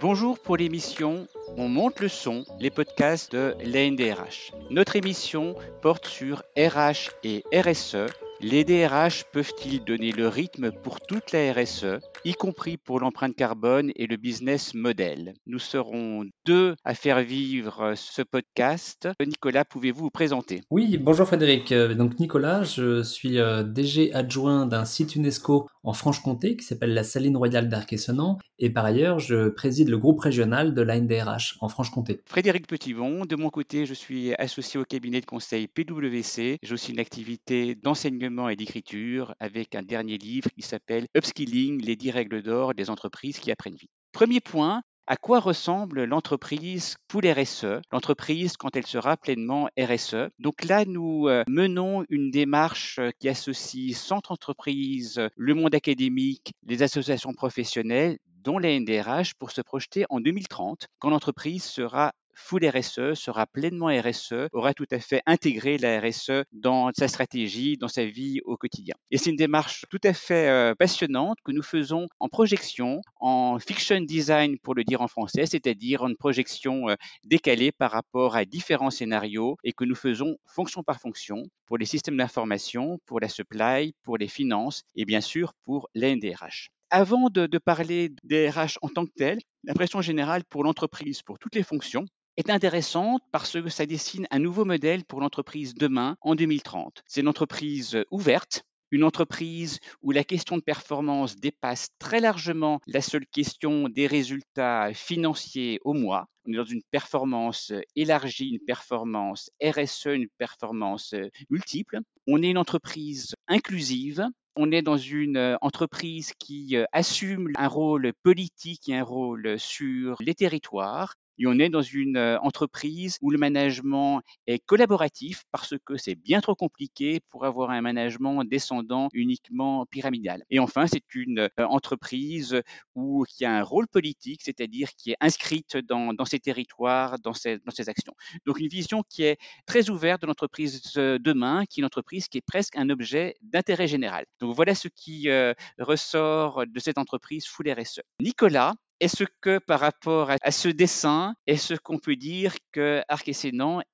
Bonjour pour l'émission On monte le son, les podcasts de l'ANDRH. Notre émission porte sur RH et RSE. Les DRH peuvent-ils donner le rythme pour toute la RSE, y compris pour l'empreinte carbone et le business model Nous serons deux à faire vivre ce podcast. Nicolas, pouvez-vous vous présenter? Oui, bonjour Frédéric. Euh, donc Nicolas, je suis euh, DG adjoint d'un site UNESCO en Franche-Comté qui s'appelle la Saline Royale d'Arc-et-Senans et par ailleurs, je préside le groupe régional de l'ANDRH en Franche-Comté. Frédéric Petitbon, de mon côté, je suis associé au cabinet de conseil PwC. J'ai aussi une activité d'enseignement et d'écriture avec un dernier livre qui s'appelle Upskilling, les 10 règles d'or des entreprises qui apprennent vite. Premier point, à quoi ressemble l'entreprise pour RSE, l'entreprise quand elle sera pleinement RSE. Donc là, nous euh, menons une démarche qui associe centre entreprise, le monde académique, les associations professionnelles, dont les NDRH, pour se projeter en 2030, quand l'entreprise sera full RSE, sera pleinement RSE, aura tout à fait intégré la RSE dans sa stratégie, dans sa vie au quotidien. Et c'est une démarche tout à fait euh, passionnante que nous faisons en projection, en fiction design pour le dire en français, c'est-à-dire en projection euh, décalée par rapport à différents scénarios et que nous faisons fonction par fonction pour les systèmes d'information, pour la supply, pour les finances et bien sûr pour l'NDRH. Avant de, de, parler des RH en tant que tel, l'impression générale pour l'entreprise, pour toutes les fonctions, est intéressante parce que ça dessine un nouveau modèle pour l'entreprise demain en 2030. C'est une entreprise ouverte, une entreprise où la question de performance dépasse très largement la seule question des résultats financiers au mois. On est dans une performance élargie, une performance RSE, une performance multiple. On est une entreprise inclusive on est dans une euh, entreprise qui euh, assume un rôle politique et un rôle sur les territoires. Et on est dans une euh, entreprise où le management est collaboratif parce que c'est bien trop compliqué pour avoir un management descendant uniquement pyramidal. Et enfin, c'est une euh, entreprise où, qui a un rôle politique, c'est-à-dire qui est inscrite dans, ses territoires, dans ses, actions. Donc une vision qui est très ouverte de l'entreprise demain, qui est une entreprise qui est presque un objet d'intérêt général. Donc voilà ce qui euh, ressort de cette entreprise Full RSE. Nicolas, est-ce que par rapport à ce dessin, est-ce qu'on peut dire que Arc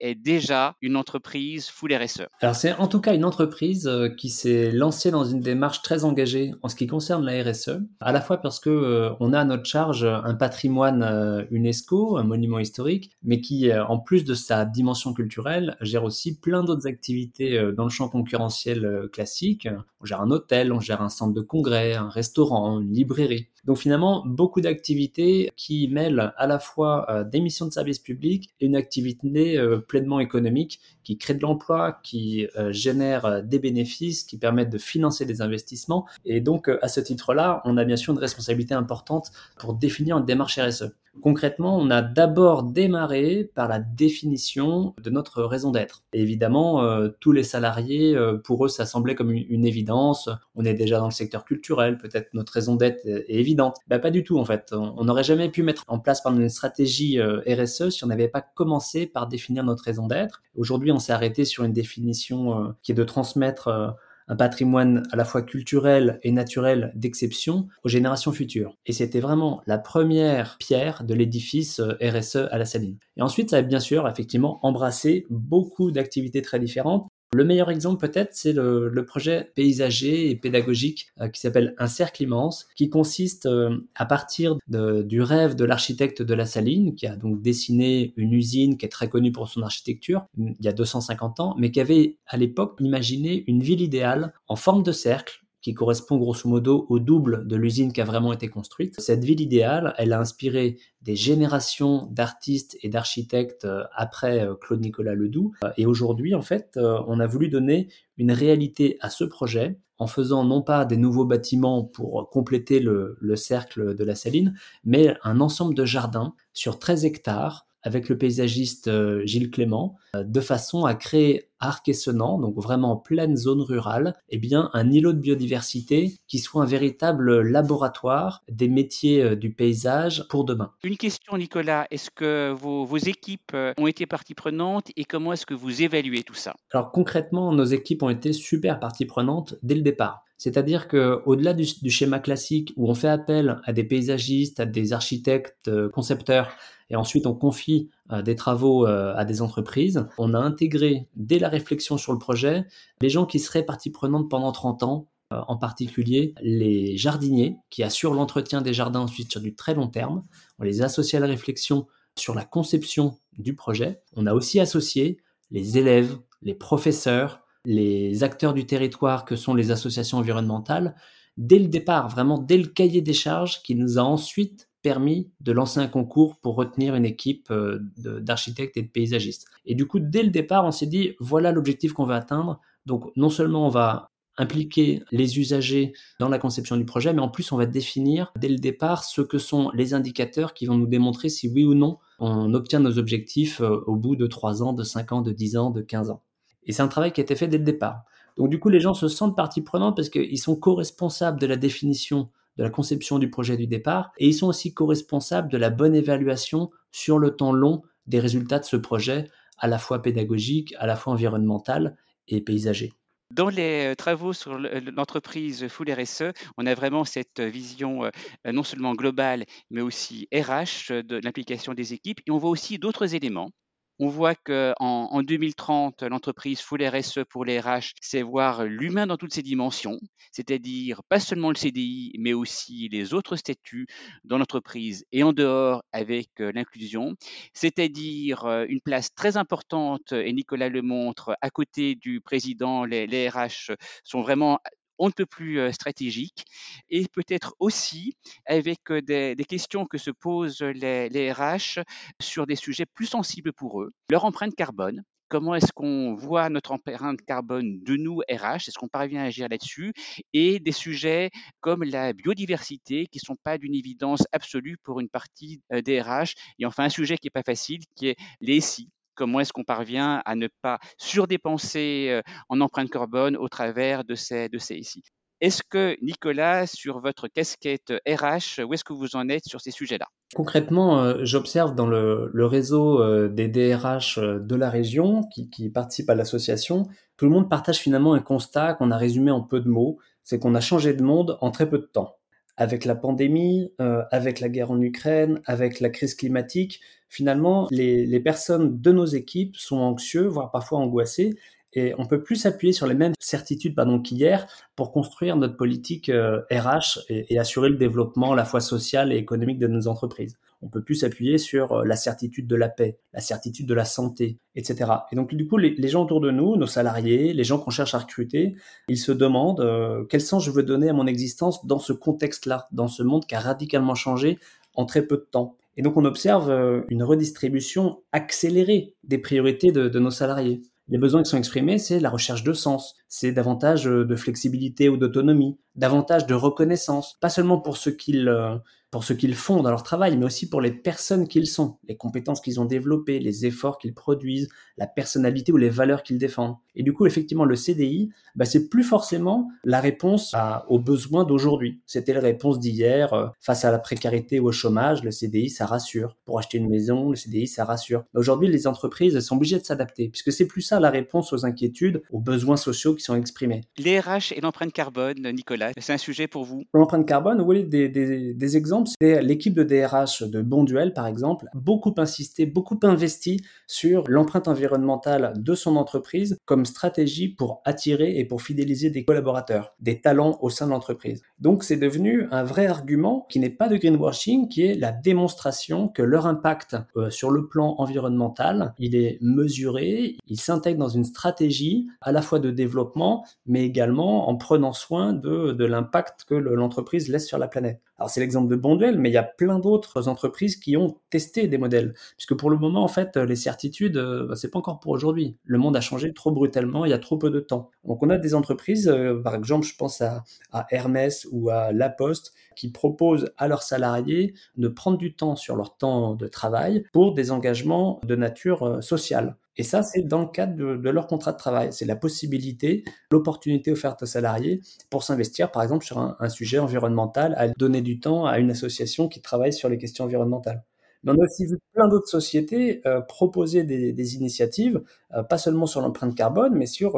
est déjà une entreprise full RSE Alors c'est en tout cas une entreprise euh, qui s'est lancée dans une démarche très engagée en ce qui concerne la RSE, à la fois parce que euh, on a à notre charge un patrimoine euh, UNESCO, un monument historique, mais qui en plus de sa dimension culturelle gère aussi plein d'autres activités dans le champ concurrentiel classique. On gère un hôtel, on gère un centre de congrès, un restaurant, une librairie. Donc finalement, beaucoup d'activités qui mêlent à la fois euh, des missions de service public et une activité euh, pleinement économique qui crée de l'emploi, qui euh, génère des bénéfices, qui permettent de financer des investissements. Et donc à ce titre-là, on a bien sûr une responsabilité importante pour définir une démarche RSE. Concrètement, on a d'abord démarré par la définition de notre raison d'être. évidemment, tous les salariés, pour eux, ça semblait comme une, évidence. On est déjà dans le secteur culturel, peut-être notre raison d'être est, évidente. Ben, pas du tout, en fait. On n'aurait jamais pu mettre en place une stratégie euh, RSE si on n'avait pas commencé par définir notre raison d'être. Aujourd'hui, on s'est arrêté sur une définition qui est de transmettre un patrimoine à la fois culturel et naturel d'exception aux générations futures. Et c'était vraiment la première pierre de l'édifice euh, RSE à la Saline. Et ensuite, ça a bien sûr effectivement embrassé beaucoup d'activités très différentes le meilleur exemple peut-être, c'est le, projet paysager et pédagogique euh, qui s'appelle Un cercle immense, qui consiste euh, à partir du rêve de l'architecte de la Saline, qui a donc dessiné une usine qui est très connue pour son architecture il y a 250 ans, mais qui avait à l'époque imaginé une ville idéale en forme de cercle qui correspond grosso modo au double de l'usine qui a vraiment été construite. Cette ville idéale, elle a inspiré des générations d'artistes et d'architectes euh, après euh, Claude Nicolas Ledoux. Euh, et aujourd'hui, en fait, on a voulu donner une réalité à ce projet en faisant non pas des nouveaux bâtiments pour compléter le, le cercle de la saline, mais un ensemble de jardins sur 13 hectares avec le paysagiste euh, Gilles Clément, euh, de façon à créer Arc-et-Senans, donc vraiment en pleine zone rurale, eh bien un îlot de biodiversité qui soit un véritable laboratoire des métiers euh, du paysage pour demain. Une question Nicolas, est-ce que vos, vos, équipes ont été partie prenante et comment est-ce que vous évaluez tout ça? Alors concrètement, nos équipes ont été super partie prenante dès le départ. C'est-à-dire qu'au-delà du, du, schéma classique où on fait appel à des paysagistes, à des architectes, concepteurs, et ensuite on confie euh, des travaux euh, à des entreprises, on a intégré dès la réflexion sur le projet les gens qui seraient partie prenante pendant 30 ans, en particulier les jardiniers qui assurent l'entretien des jardins ensuite sur du très long terme. On les associe à la réflexion sur la conception du projet. On a aussi associé les élèves, les professeurs, les acteurs du territoire que sont les associations environnementales dès le départ, vraiment dès le cahier des charges qui nous a ensuite permis de lancer un concours pour retenir une équipe euh, d'architectes et de paysagistes. Et du coup, dès le départ, on s'est dit, voilà l'objectif qu'on veut atteindre. Donc, non seulement on va impliquer les usagers dans la conception du projet, mais en plus, on va définir dès le départ ce que sont les indicateurs qui vont nous démontrer si oui ou non on obtient nos objectifs euh, au bout de 3 ans, de 5 ans, de 10 ans, de 15 ans. Et c'est un travail qui a été fait dès le départ. Donc du coup, les gens se sentent partie prenante parce qu'ils sont co-responsables de la définition, de la conception du projet du départ, et ils sont aussi co-responsables de la bonne évaluation sur le temps long des résultats de ce projet, à la fois pédagogique, à la fois environnemental et paysager. Dans les travaux sur l'entreprise Full RSE, on a vraiment cette vision non seulement globale, mais aussi RH de l'implication des équipes. Et on voit aussi d'autres éléments on voit qu'en en 2030, l'entreprise Full RSE pour les RH, c'est voir l'humain dans toutes ses dimensions, c'est-à-dire pas seulement le CDI, mais aussi les autres statuts dans l'entreprise et en dehors avec l'inclusion, c'est-à-dire une place très importante, et Nicolas le montre, à côté du président, les, les RH sont vraiment on ne peut plus stratégique et peut-être aussi avec des, questions que se posent les, les, RH sur des sujets plus sensibles pour eux, leur empreinte carbone. Comment est-ce qu'on voit notre empreinte carbone de nous, RH? Est-ce qu'on parvient à agir là-dessus? Et des sujets comme la biodiversité qui ne sont pas d'une évidence absolue pour une partie des RH. Et enfin, un sujet qui n'est pas facile, qui est les SI comment est-ce qu'on parvient à ne pas surdépenser euh, en empreinte carbone au travers de ces, de ces ici. Est-ce que, Nicolas, sur votre casquette RH, où est-ce que vous en êtes sur ces sujets-là? Concrètement, euh, j'observe dans le, réseau euh, des DRH de la région qui, qui participent à l'association, tout le monde partage finalement un constat qu'on a résumé en peu de mots, c'est qu'on a changé de monde en très peu de temps avec la pandémie, euh, avec la guerre en Ukraine, avec la crise climatique, finalement, les, les, personnes de nos équipes sont anxieux, voire parfois angoissées, et on peut plus s'appuyer sur les mêmes certitudes pardon, qu'hier pour construire notre politique euh, RH et, et, assurer le développement à la fois social et économique de nos entreprises. On peut plus s'appuyer sur euh, la certitude de la paix, la certitude de la santé, etc. Et donc du coup, les, les gens autour de nous, nos salariés, les gens qu'on cherche à recruter, ils se demandent euh, quel sens je veux donner à mon existence dans ce contexte-là, dans ce monde qui a radicalement changé en très peu de temps. Et donc on observe une redistribution accélérée des priorités de, de nos salariés. Les besoins qui sont exprimés, c'est la recherche de sens, c'est davantage euh, de flexibilité ou d'autonomie, davantage de reconnaissance, pas seulement pour ce qu'ils euh, pour ce qu'ils font dans leur travail, mais aussi pour les personnes qu'ils sont, les compétences qu'ils ont développées, les efforts qu'ils produisent, la personnalité ou les valeurs qu'ils défendent. Et du coup, effectivement, le CDI, bah, c'est plus forcément la réponse aux besoins d'aujourd'hui. C'était la réponse d'hier euh, face à la précarité ou au chômage. Le CDI, ça rassure. Pour acheter une maison, le CDI, ça rassure. Aujourd'hui, les entreprises sont obligées de s'adapter, puisque c'est plus ça la réponse aux inquiétudes, aux besoins sociaux qui sont exprimés. Les RH et l'empreinte carbone, Nicolas, c'est un sujet pour vous? L'empreinte carbone, des, des, des exemples, l'équipe de DRH de Bonduel, par exemple, beaucoup insisté, beaucoup investi sur l'empreinte environnementale de son entreprise comme stratégie pour attirer et pour fidéliser des collaborateurs, des talents au sein de l'entreprise. Donc c'est devenu un vrai argument qui n'est pas de greenwashing, qui est la démonstration que leur impact euh, sur le plan environnemental, il est mesuré, il s'intègre dans une stratégie à la fois de développement, mais également en prenant soin de l'impact que l'entreprise laisse sur la planète. Alors c'est l'exemple de Bonduel, mais il y a plein d'autres entreprises qui ont testé des modèles, puisque pour le moment en fait les certitudes, bah, c'est pas encore pour aujourd'hui. Le monde a changé trop brutalement, il y a trop peu de temps. Donc on a des entreprises, euh, par exemple je pense à, à Hermès ou à La Poste, qui proposent à leurs salariés de prendre du temps sur leur temps de travail pour des engagements de nature euh, sociale. Et ça, c'est dans le cadre de, leur contrat de travail. C'est la possibilité, l'opportunité offerte aux salariés pour s'investir, par exemple, sur un, sujet environnemental, à donner du temps à une association qui travaille sur les questions environnementales. Mais on a aussi vu plein d'autres sociétés euh, proposer des, initiatives, euh, pas seulement sur l'empreinte carbone, mais sur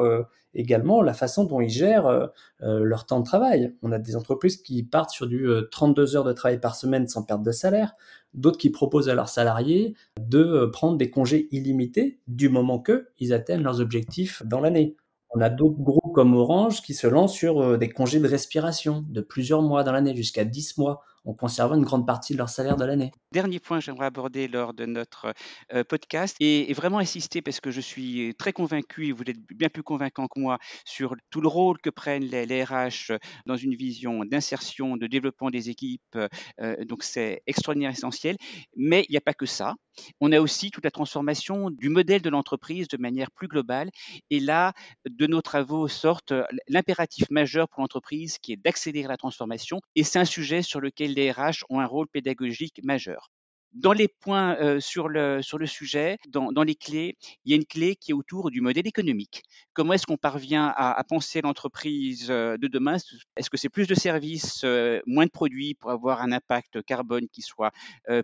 également la façon dont ils gèrent leur temps de travail. On a des entreprises qui partent sur du 32 heures de travail par semaine sans perte de salaire, d'autres qui proposent à leurs salariés de prendre des congés illimités du moment qu'ils atteignent leurs objectifs dans l'année. On a d'autres groupes comme Orange qui se lancent sur des congés de respiration de plusieurs mois dans l'année, jusqu'à 10 mois en conservant une grande partie de leur salaire de l'année. Dernier point que j'aimerais aborder lors de notre euh, podcast et, vraiment insister parce que je suis très convaincu et vous êtes bien plus convaincant que moi sur tout le rôle que prennent les, RH dans une vision d'insertion, de développement des équipes. Euh, donc c'est extraordinaire, essentiel. Mais il n'y a pas que ça. On a aussi toute la transformation du modèle de l'entreprise de manière plus globale. Et là, de nos travaux sortent l'impératif majeur pour l'entreprise qui est d'accélérer la transformation. Et c'est un sujet sur lequel les RH ont un rôle pédagogique majeur. Dans les points euh, sur, le, sujet, dans, les clés, il y a une clé qui est autour du modèle économique. Comment est-ce qu'on parvient à, à penser l'entreprise euh, de demain? Est-ce que c'est plus de services, euh, moins de produits pour avoir un impact carbone qui soit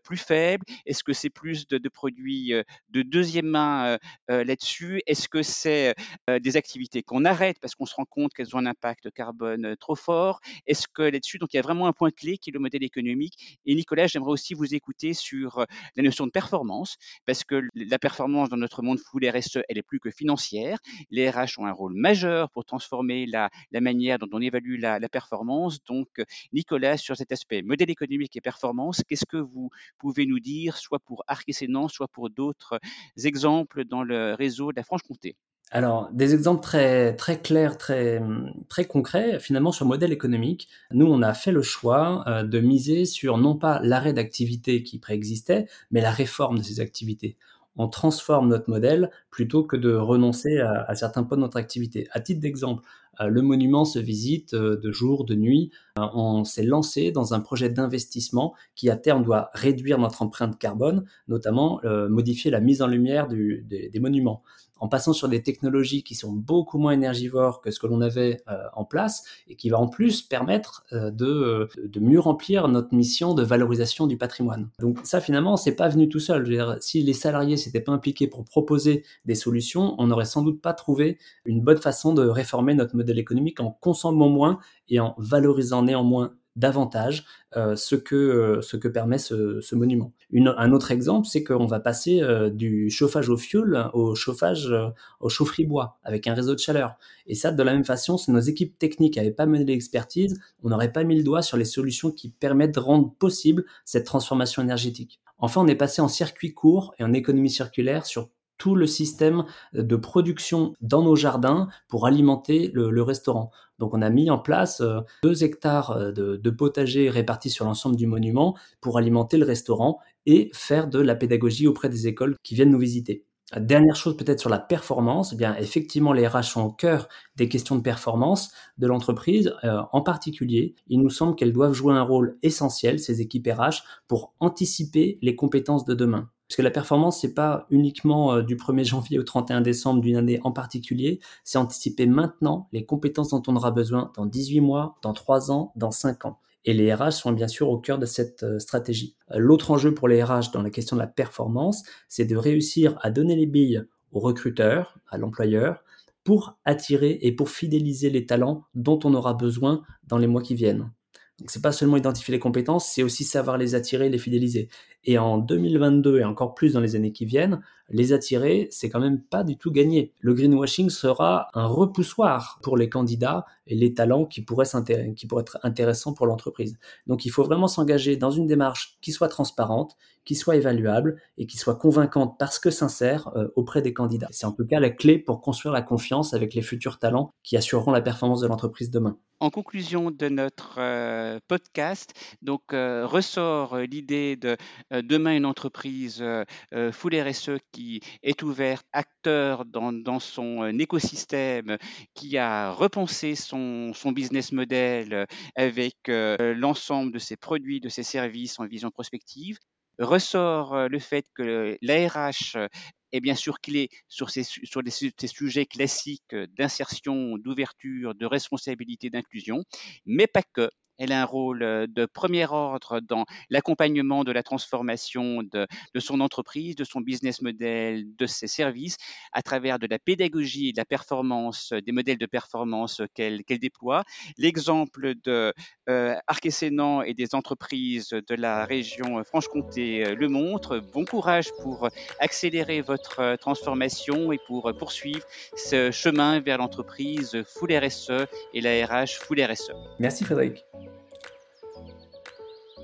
plus faible? Est-ce que c'est plus de, de produits de deuxième main là-dessus? Est-ce que c'est des activités qu'on arrête parce qu'on se rend compte qu'elles ont un impact carbone trop fort? Est-ce que là-dessus, donc il y a vraiment un point clé qui est le modèle économique. Et Nicolas, j'aimerais aussi vous écouter sur sur la notion de performance, parce que la performance dans notre monde full RSE, elle est plus que financière. Les RH ont un rôle majeur pour transformer la, manière dont on évalue la, performance. Donc, Nicolas, sur cet aspect modèle économique et performance, qu'est-ce que vous pouvez nous dire, soit pour Arc et Sénan, soit pour d'autres exemples dans le réseau de la Franche-Comté? Alors, des exemples très, clairs, très, concrets, finalement, sur le modèle économique. Nous, on a fait le choix euh, de miser sur non pas l'arrêt d'activité qui préexistait, mais la réforme de ces activités. On transforme notre modèle plutôt que de renoncer à, certains points de notre activité. À titre d'exemple, euh, le monument se visite euh, de jour, de nuit. on s'est lancé dans un projet d'investissement qui, à terme, doit réduire notre empreinte carbone, notamment modifier la mise en lumière des monuments en passant sur des technologies qui sont beaucoup moins énergivores que ce que l'on avait euh, en place et qui va en plus permettre euh, de, euh, de, mieux remplir notre mission de valorisation du patrimoine. Donc ça finalement, c'est pas venu tout seul. dire, si les salariés s'étaient pas impliqués pour proposer des solutions, on n'aurait sans doute pas trouvé une bonne façon de réformer notre modèle économique en consommant moins et en valorisant néanmoins davantage euh, ce, que, euh, ce que permet ce, ce monument. Une, un autre exemple, c'est qu'on va passer euh, du chauffage au fioul au chauffage au chaufferie bois avec un réseau de chaleur. Et ça, de la même façon, si nos équipes techniques n'avaient pas mené l'expertise, on n'aurait pas mis le doigt sur les solutions qui permettent de rendre possible cette transformation énergétique. Enfin, on est passé en circuit court et en économie circulaire sur tout le système de production dans nos jardins pour alimenter le, restaurant. Donc on a mis en place euh, deux hectares euh, de, de potager répartis sur l'ensemble du monument pour alimenter le restaurant et faire de la pédagogie auprès des écoles qui viennent nous visiter. Dernière chose peut-être sur la performance, eh bien effectivement les RH sont au cœur des questions de performance de l'entreprise. Euh, en particulier, il nous semble qu'elles doivent jouer un rôle essentiel, ces équipes RH, pour anticiper les compétences de demain. Parce la performance, c'est pas uniquement euh, du 1er janvier au 31 décembre d'une année en particulier, c'est anticiper maintenant les compétences dont on aura besoin dans 18 mois, dans 3 ans, dans 5 ans. Et les RH sont bien sûr au cœur de cette euh, stratégie. L'autre enjeu pour les RH dans la question de la performance, c'est de réussir à donner les billes aux recruteurs, à l'employeur, pour attirer et pour fidéliser les talents dont on aura besoin dans les mois qui viennent. Donc c'est pas seulement identifier les compétences, c'est aussi savoir les attirer, les fidéliser. Et en 2022 et encore plus dans les années qui viennent, les attirer, c'est quand même pas du tout gagné. Le greenwashing sera un repoussoir pour les candidats et les talents qui pourraient, être intéressants pour l'entreprise. Donc il faut vraiment s'engager dans une démarche qui soit transparente, qui soit évaluable et qui soit convaincante parce que sincère euh, auprès des candidats. C'est en tout cas la clé pour construire la confiance avec les futurs talents qui assureront la performance de l'entreprise demain. En conclusion de notre euh, podcast, donc euh, ressort l'idée de demain une entreprise full RSE qui est ouverte, acteur dans, son écosystème, qui a repensé son, business model avec l'ensemble de ses produits, de ses services en vision prospective ressort le fait que l'ARH est bien sûr clé sur ces, sur ces sujets classiques d'insertion, d'ouverture, de responsabilité, d'inclusion, mais pas que. Elle a un rôle de premier ordre dans l'accompagnement de la transformation de, son entreprise, de son business model, de ses services, à travers de la pédagogie de la performance, des modèles de performance qu'elle déploie. L'exemple de euh, et des entreprises de la région Franche-Comté le montre. Bon courage pour accélérer votre transformation et pour poursuivre ce chemin vers l'entreprise full RSE et la RH full RSE. Merci Frédéric.